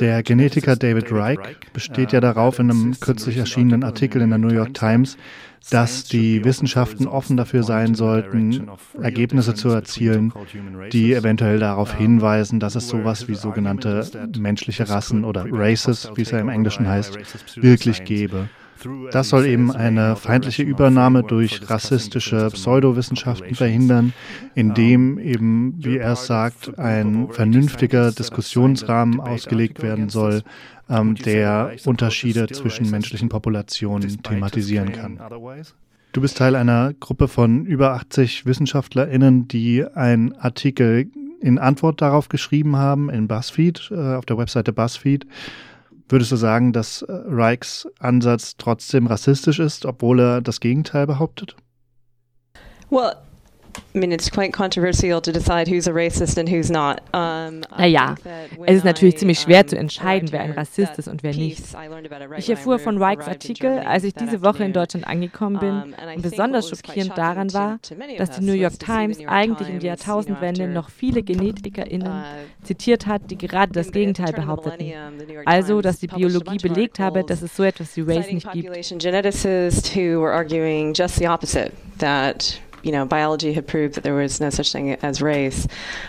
Der Genetiker David Reich besteht ja darauf in einem kürzlich erschienenen Artikel in der New York Times, dass die Wissenschaften offen dafür sein sollten, Ergebnisse zu erzielen, die eventuell darauf hinweisen, dass es sowas wie sogenannte menschliche Rassen oder Races, wie es ja im Englischen heißt, wirklich gäbe. Das soll eben eine feindliche Übernahme durch rassistische Pseudowissenschaften verhindern, indem eben, wie er es sagt, ein vernünftiger Diskussionsrahmen ausgelegt werden soll, ähm, der Unterschiede zwischen menschlichen Populationen thematisieren kann. Du bist Teil einer Gruppe von über 80 WissenschaftlerInnen, die einen Artikel in Antwort darauf geschrieben haben in BuzzFeed, äh, auf der Webseite BuzzFeed. Würdest du sagen, dass äh, Reichs Ansatz trotzdem rassistisch ist, obwohl er das Gegenteil behauptet? Well, naja, es ist natürlich ziemlich schwer zu entscheiden, wer ein Rassist ist und wer nicht. Ich erfuhr von Reichs Artikel, als ich diese Woche in Deutschland angekommen bin, und besonders schockierend daran war, dass die New York Times eigentlich in der Jahrtausendwende noch viele GenetikerInnen zitiert hat, die gerade das Gegenteil behaupteten. Also, dass die Biologie belegt habe, dass es so etwas wie Race nicht gibt you know, biology had proved that there was no such thing as race.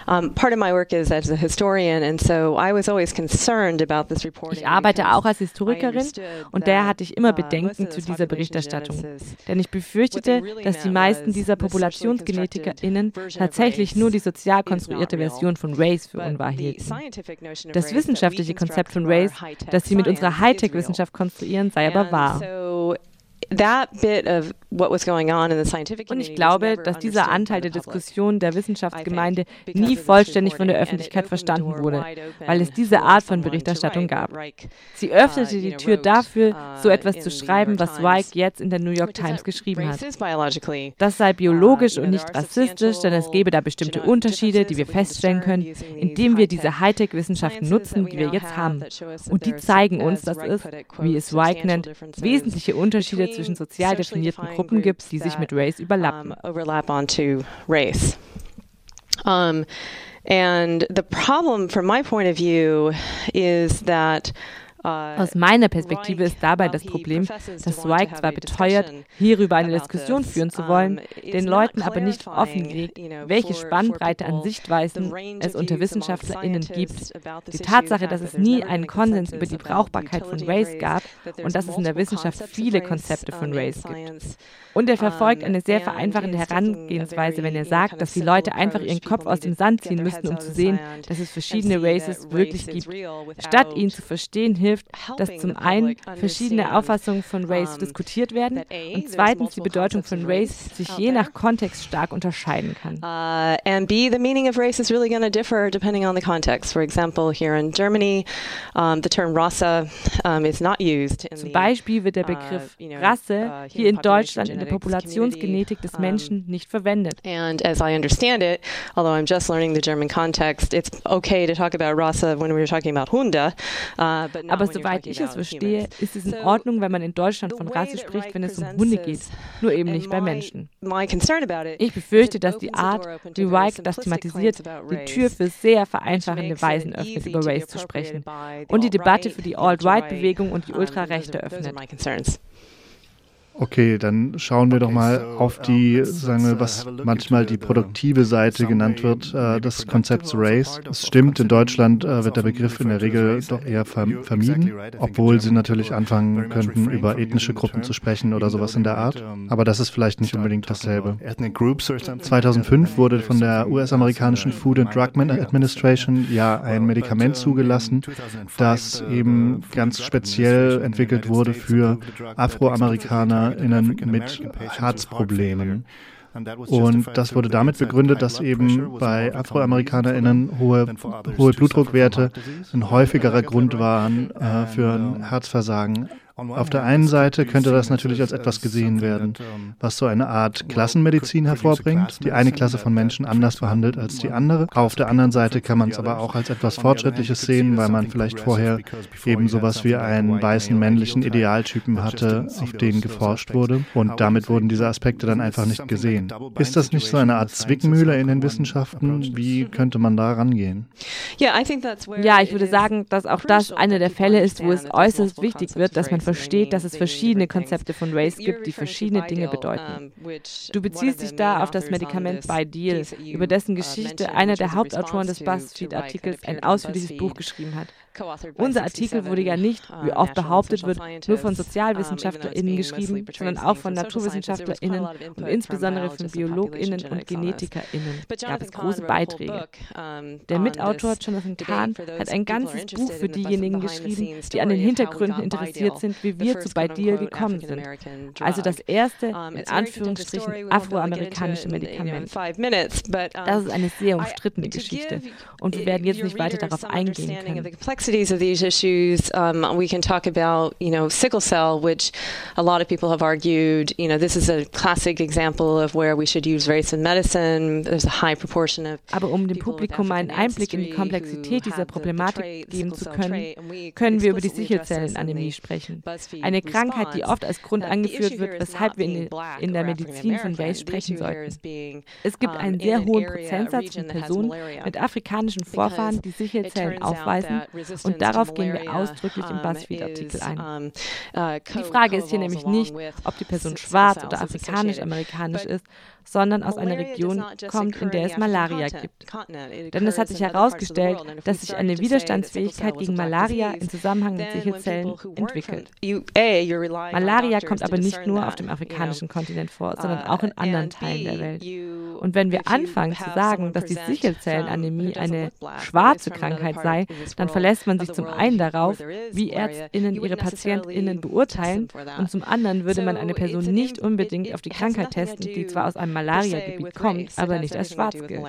Um, part of my work is as a historian, and so I was always concerned about this reporting. Ich arbeite auch als Historikerin und daher hatte ich immer uh, Bedenken zu dieser Berichterstattung, denn ich befürchtete, dass die meisten dieser PopulationsgenetikerInnen tatsächlich nur die sozial konstruierte Version von Race für unwahr hielten. Das wissenschaftliche Konzept von Race, das sie mit unserer Hightech-Wissenschaft konstruieren, sei aber wahr. Und ich glaube, dass dieser Anteil der Diskussion der Wissenschaftsgemeinde nie vollständig von der Öffentlichkeit verstanden wurde, weil es diese Art von Berichterstattung gab. Sie öffnete uh, die Tür dafür, so uh, etwas zu schreiben, was Reich jetzt in der New York Times geschrieben hat. Das sei biologisch und nicht rassistisch, denn es gäbe da bestimmte Unterschiede, die wir feststellen können, indem wir diese Hightech-Wissenschaften nutzen, die wir jetzt haben. Und die zeigen uns, dass es, wie es Reich nennt, wesentliche Unterschiede zwischen sozial definierten Gruppen gibt, die sich mit Race überlappen. And the problem from my point of view is that aus meiner Perspektive ist dabei das Problem, dass Zweig zwar beteuert, hierüber eine Diskussion führen zu wollen, den Leuten aber nicht offenlegt, welche Spannbreite an Sichtweisen es unter WissenschaftlerInnen gibt. Die Tatsache, dass es nie einen Konsens über die Brauchbarkeit von Race gab und dass es in der Wissenschaft viele Konzepte von Race gibt. Und er verfolgt eine sehr vereinfachende Herangehensweise, wenn er sagt, dass die Leute einfach ihren Kopf aus dem Sand ziehen müssten, um zu sehen, dass es verschiedene Races wirklich gibt. Statt ihn zu verstehen, hilft, dass zum einen verschiedene Auffassungen von Race diskutiert werden und zweitens die Bedeutung von Race sich je nach Kontext stark unterscheiden kann. Uh, and B, the meaning of race is really going to differ depending on the context. For example, here in Germany, um, the term Rasse um, is not used. Zum Beispiel wird der uh, Begriff Rasse uh, hier in Deutschland in der Populationsgenetik des Menschen nicht verwendet. And as I understand it, although I'm just learning the German context, it's okay to talk about Rasse when we're talking about Hunde, but not Aber soweit ich es verstehe, ist es in Ordnung, wenn man in Deutschland von Rasse spricht, wenn es um Hunde geht, nur eben nicht bei Menschen. Ich befürchte, dass die Art, wie Reich das thematisiert, die Tür für sehr vereinfachende Weisen öffnet, über Race zu sprechen und die Debatte für die Alt-Right-Bewegung und die Ultrarechte öffnet. Okay, dann schauen wir doch mal auf die, sagen wir, was manchmal die produktive Seite genannt wird, äh, des Konzepts Race. Es stimmt, in Deutschland äh, wird der Begriff in der Regel doch eher vermieden, obwohl sie natürlich anfangen könnten, über ethnische Gruppen zu sprechen oder sowas in der Art. Aber das ist vielleicht nicht unbedingt dasselbe. 2005 wurde von der US-amerikanischen Food and Drug Administration ja ein Medikament zugelassen, das eben ganz speziell entwickelt wurde für Afroamerikaner AfrikanerInnen mit Herzproblemen. Und das wurde damit begründet, dass eben bei AfroamerikanerInnen hohe, hohe Blutdruckwerte ein häufigerer Grund waren äh, für ein Herzversagen Auf der einen Seite könnte das natürlich als etwas gesehen werden, was so eine Art Klassenmedizin hervorbringt, die eine Klasse von Menschen anders behandelt als die andere. Auf der anderen Seite kann man es aber auch als etwas Fortschrittliches sehen, weil man vielleicht vorher eben sowas wie einen weißen männlichen Idealtypen hatte, auf den geforscht wurde und damit wurden diese Aspekte dann einfach nicht gesehen. Ist das nicht so eine Art Zwickmühle in den Wissenschaften? Wie könnte man da rangehen? Ja, ich würde sagen, dass auch das einer der Fälle ist, wo es äußerst wichtig wird, dass man versteht, dass es verschiedene Konzepte von Race gibt, die verschiedene Dinge bedeuten. Du beziehst dich da auf das Medikament Bideal, über dessen Geschichte einer der Hauptautoren des BuzzFeed-Artikels ein ausführliches Buch geschrieben hat. Unser Artikel wurde ja nicht, wie oft behauptet wird, nur von SozialwissenschaftlerInnen geschrieben, sondern auch von NaturwissenschaftlerInnen und insbesondere von BiologInnen und GenetikerInnen gab es große Beiträge. Der Mitautor Jonathan Kahn hat ein ganzes Buch für diejenigen geschrieben, die an den Hintergründen interessiert sind, wie wir zu Bideal gekommen sind. Also das erste, in Anführungsstrichen, afroamerikanische Medikament. Das ist eine sehr umstrittene Geschichte und wir werden jetzt nicht weiter darauf eingehen können. Complexities of these issues, um, we can talk about, you know, sickle cell, which a lot of people have argued, you know, this is a classic example of where we should use race in medicine. There's a high proportion of Aber um dem Publikum einen Einblick in die Komplexität dieser Problematik geben zu können, können wir über die Sichelzellenanämie sprechen. Eine Krankheit, die oft als Grund angeführt wird, weshalb wir in, in der Medizin von Race sprechen sollten. Es gibt einen sehr hohen Prozentsatz von Personen mit afrikanischen Vorfahren, die Sichelzellen aufweisen und darauf gehen wir ausdrücklich im BuzzFeed-Artikel ein. Uh, die Frage ist hier nämlich nicht, ob die Person schwarz oder afrikanisch-amerikanisch ist, sondern aus einer Region kommt, in der es Malaria gibt. Denn es hat sich herausgestellt, dass sich eine Widerstandsfähigkeit gegen Malaria im Zusammenhang mit Sichelzellen entwickelt. Malaria kommt aber nicht nur auf dem afrikanischen Kontinent vor, sondern auch in anderen Teilen der Welt. Und wenn wir anfangen zu sagen, dass die Sichelzellenanämie eine schwarze Krankheit sei, dann verlässt man sich zum einen darauf, wie Ärztinnen ihre Patientinnen beurteilen, und zum anderen würde man eine Person nicht unbedingt auf die Krankheit testen, die zwar aus einem Malaria-Gebiet kommt, aber nicht als schwarz gilt.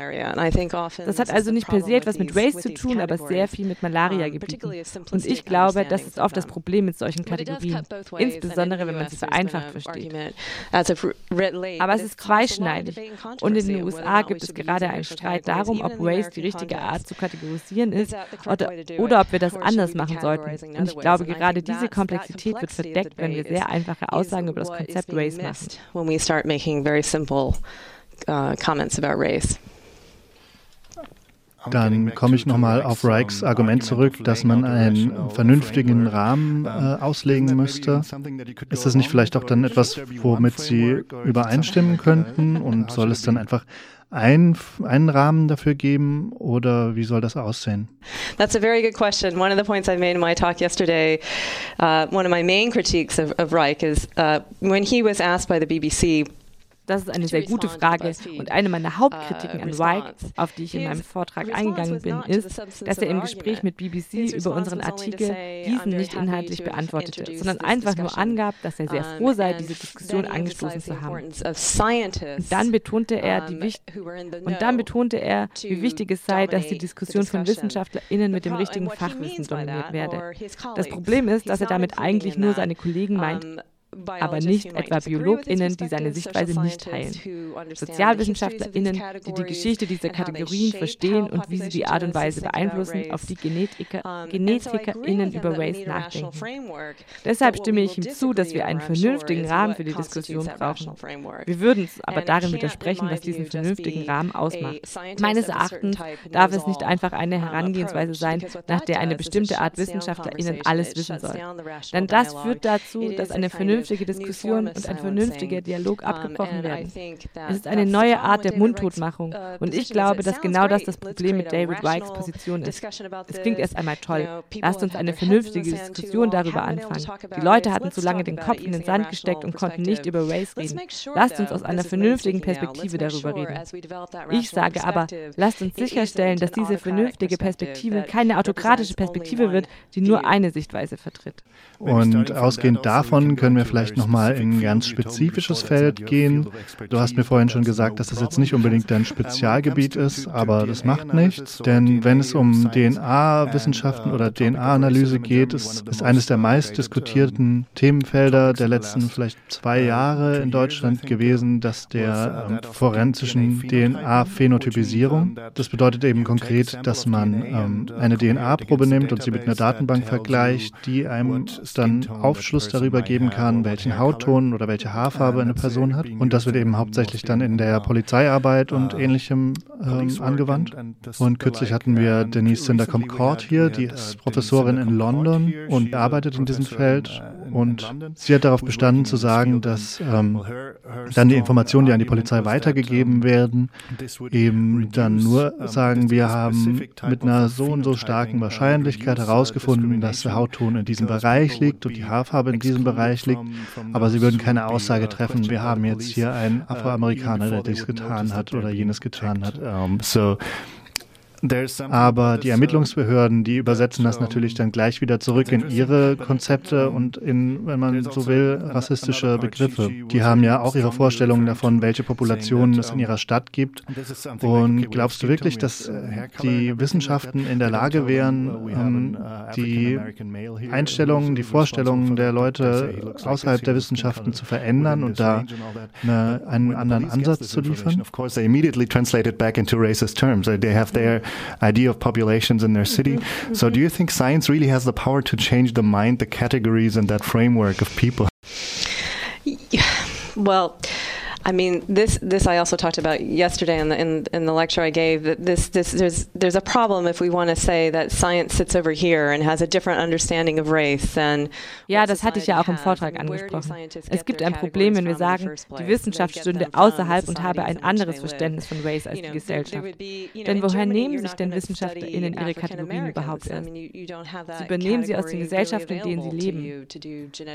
Das hat also nicht per se etwas mit Race zu tun, aber sehr viel mit Malaria-Gebieten. Und ich glaube, das ist oft das Problem mit solchen Kategorien, insbesondere wenn man sie vereinfacht versteht. Aber es ist zweischneidig. Und in den USA gibt es gerade einen Streit darum, ob Race die richtige Art zu kategorisieren ist oder, oder ob wir das anders machen sollten. Und ich glaube, gerade diese Komplexität wird verdeckt, wenn wir sehr einfache Aussagen über das Konzept Race machen uh, comments about race. Dann komme ich nochmal auf Reichs Argument zurück, dass man einen vernünftigen Rahmen äh, auslegen müsste. Ist das nicht vielleicht auch dann etwas, womit Sie übereinstimmen könnten? Und soll es dann einfach ein, einen Rahmen dafür geben oder wie soll das aussehen? That's a very good question. One of the points I made in my talk yesterday, uh, one of my main critiques of, of Reich is uh, when he was asked by the BBC Das ist eine sehr gute Frage und eine meiner Hauptkritiken an White, auf die ich in meinem Vortrag eingegangen bin, ist, dass er im Gespräch mit BBC über unseren Artikel diesen nicht inhaltlich beantwortete, sondern einfach nur angab, dass er sehr froh sei, diese Diskussion angestoßen zu haben. Und dann betonte er, und dann betonte er, wie wichtig es sei, dass die Diskussion von WissenschaftlerInnen mit dem richtigen Fachwissen dominiert werde. Das Problem ist, dass er damit eigentlich nur seine Kollegen meint, aber nicht etwa BiologInnen, die seine Sichtweise nicht teilen. SozialwissenschaftlerInnen, die die Geschichte dieser Kategorien verstehen und wie sie die Art und Weise beeinflussen, auf die Genetiker, GenetikerInnen über Race nachdenken. Deshalb stimme ich ihm zu, dass wir einen vernünftigen Rahmen für die Diskussion brauchen. Wir würden es aber darin widersprechen, was diesen vernünftigen Rahmen ausmacht. Meines Erachtens darf es nicht einfach eine Herangehensweise sein, nach der eine bestimmte Art WissenschaftlerInnen alles wissen soll. Denn das führt dazu, dass eine vernünftige vernünftige Diskussion und ein vernünftiger Dialog abgebrochen werden. Es ist eine neue Art der Mundtotmachung uh, und ich glaube, dass genau das das Problem mit David Wikes Position ist. Es klingt erst einmal toll. Lasst uns eine vernünftige Diskussion darüber anfangen. Die Leute hatten zu lange den Kopf in den Sand gesteckt und konnten nicht über Race reden. Lasst uns aus einer vernünftigen Perspektive darüber reden. Ich sage aber, lasst uns sicherstellen, dass diese vernünftige Perspektive keine autokratische Perspektive wird, die nur eine Sichtweise vertritt. Und ausgehend davon können wir vielleicht nochmal in ein ganz spezifisches Feld gehen. Du hast mir vorhin schon gesagt, dass das jetzt nicht unbedingt dein Spezialgebiet ist, aber das macht nichts, denn wenn es um DNA-Wissenschaften oder DNA-Analyse geht, ist, eines der meist diskutierten Themenfelder der letzten vielleicht zwei Jahre in Deutschland gewesen, dass der ähm, forensischen DNA-Phänotypisierung. Das bedeutet eben konkret, dass man ähm, eine DNA-Probe nimmt und sie mit einer Datenbank vergleicht, die einem dann Aufschluss darüber geben kann, welchen Hautton oder welche Haarfarbe eine Person hat. Und das wird eben hauptsächlich dann in der Polizeiarbeit und ähnlichem ähm, angewandt. Und kürzlich hatten wir Denise Cinder-Comcord hier, die ist Professorin in London und arbeitet in diesem Feld. Und sie hat darauf bestanden zu sagen, dass ähm, dann die Informationen, die an die Polizei weitergegeben werden, eben dann nur sagen, wir haben mit einer so und so starken Wahrscheinlichkeit herausgefunden, dass der Hautton in diesem Bereich liegt und die Haarfarbe in diesem Bereich liegt, aber sie würden keine Aussage treffen, wir haben jetzt hier einen Afroamerikaner, der dies getan hat oder jenes getan hat. so aber die Ermittlungsbehörden, die übersetzen das natürlich dann gleich wieder zurück in ihre Konzepte und in, wenn man so will, rassistische Begriffe. Die haben ja auch ihre Vorstellungen davon, welche Populationen es in ihrer Stadt gibt. Und glaubst du wirklich, dass die Wissenschaften in der Lage wären, um die Einstellungen, die Vorstellungen der Leute außerhalb der Wissenschaften zu verändern und da eine, einen anderen Ansatz zu liefern? Of course, they immediately translated back into racist terms. They have their idea of populations in their city. Mm-hmm. So, do you think science really has the power to change the mind, the categories, and that framework of people? Well, I mean, this this I also talked about yesterday in the in, in the lecture I gave. That this this there's there's a problem if we want to say that science sits over here and has a different understanding of race than. Ja, das hatte ich ja auch im Vortrag angesprochen. Es gibt ein Problem, wenn wir sagen, die Wissenschaft stünde außerhalb und habe ein anderes Verständnis von Race als die Gesellschaft. Denn woher nehmen sich denn WissenschaftlerInnen ihre Kategorien überhaupt erst? Sie übernehmen sie aus den Gesellschaften, in denen sie leben.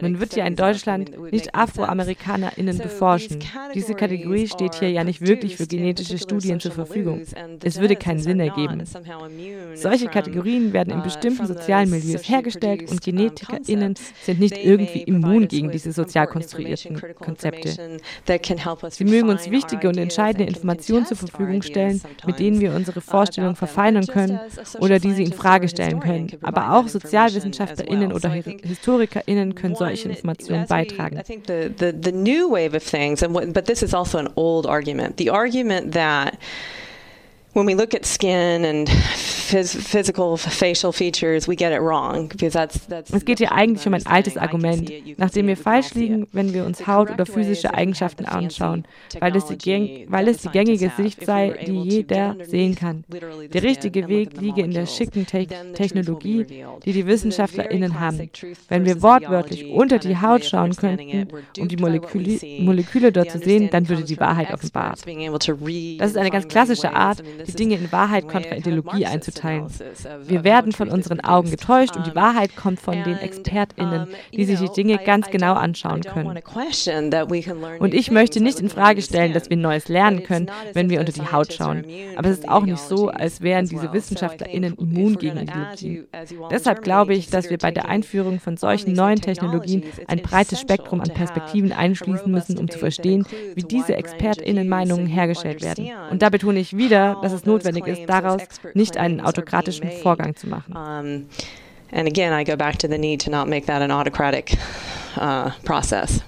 Man wird ja in Deutschland nicht AfroamerikanerInnen beforschen. Diese Kategorie steht hier ja nicht wirklich für genetische Studien zur Verfügung. Es würde keinen Sinn ergeben. Solche Kategorien werden in bestimmten sozialen Milieus hergestellt und GenetikerInnen sind nicht irgendwie immun gegen diese sozial konstruierten Konzepte. Sie mögen uns wichtige und entscheidende Informationen zur Verfügung stellen, mit denen wir unsere Vorstellungen verfeinern können oder die sie in Frage stellen können. Aber auch SozialwissenschaftlerInnen oder HistorikerInnen können solche Informationen beitragen. But this is also an old argument. The argument that when we look at skin and physical facial features, we get it wrong because that's that's. Es geht hier eigentlich um ein altes Argument, nachdem wir falsch liegen, wenn wir uns Haut oder physische Eigenschaften anschauen, weil es, die, weil es die gängige Sicht sei, die jeder sehen kann. Der richtige Weg liege in der schicken Te Technologie, die die WissenschaftlerInnen haben. Wenn wir wortwörtlich unter die Haut schauen könnten, um die Moleküle, Moleküle dort zu sehen, dann würde die Wahrheit offenbart. Das ist eine ganz klassische Art, die Dinge in Wahrheit kontra Ideologie einzuteilen. Wir werden von unseren Augen getäuscht und die Wahrheit kommt von den ExpertInnen, die sich die Dinge ganz genau anschauen können. Und ich möchte nicht in Frage stellen, dass wir Neues lernen können, wenn wir unter die Haut schauen. Aber es ist auch nicht so, als wären diese WissenschaftlerInnen immun gegen Ideologie. Deshalb glaube ich, dass wir bei der Einführung von solchen neuen Technologien ein breites Spektrum an Perspektiven einschließen müssen, um zu verstehen, wie diese ExpertInnen-Meinungen hergestellt werden. Und da betone ich wieder, dass es notwendig ist, daraus nicht einen autokratischen Vorgang zu machen. And again, I go back to the need to not make that an autocratic uh, process.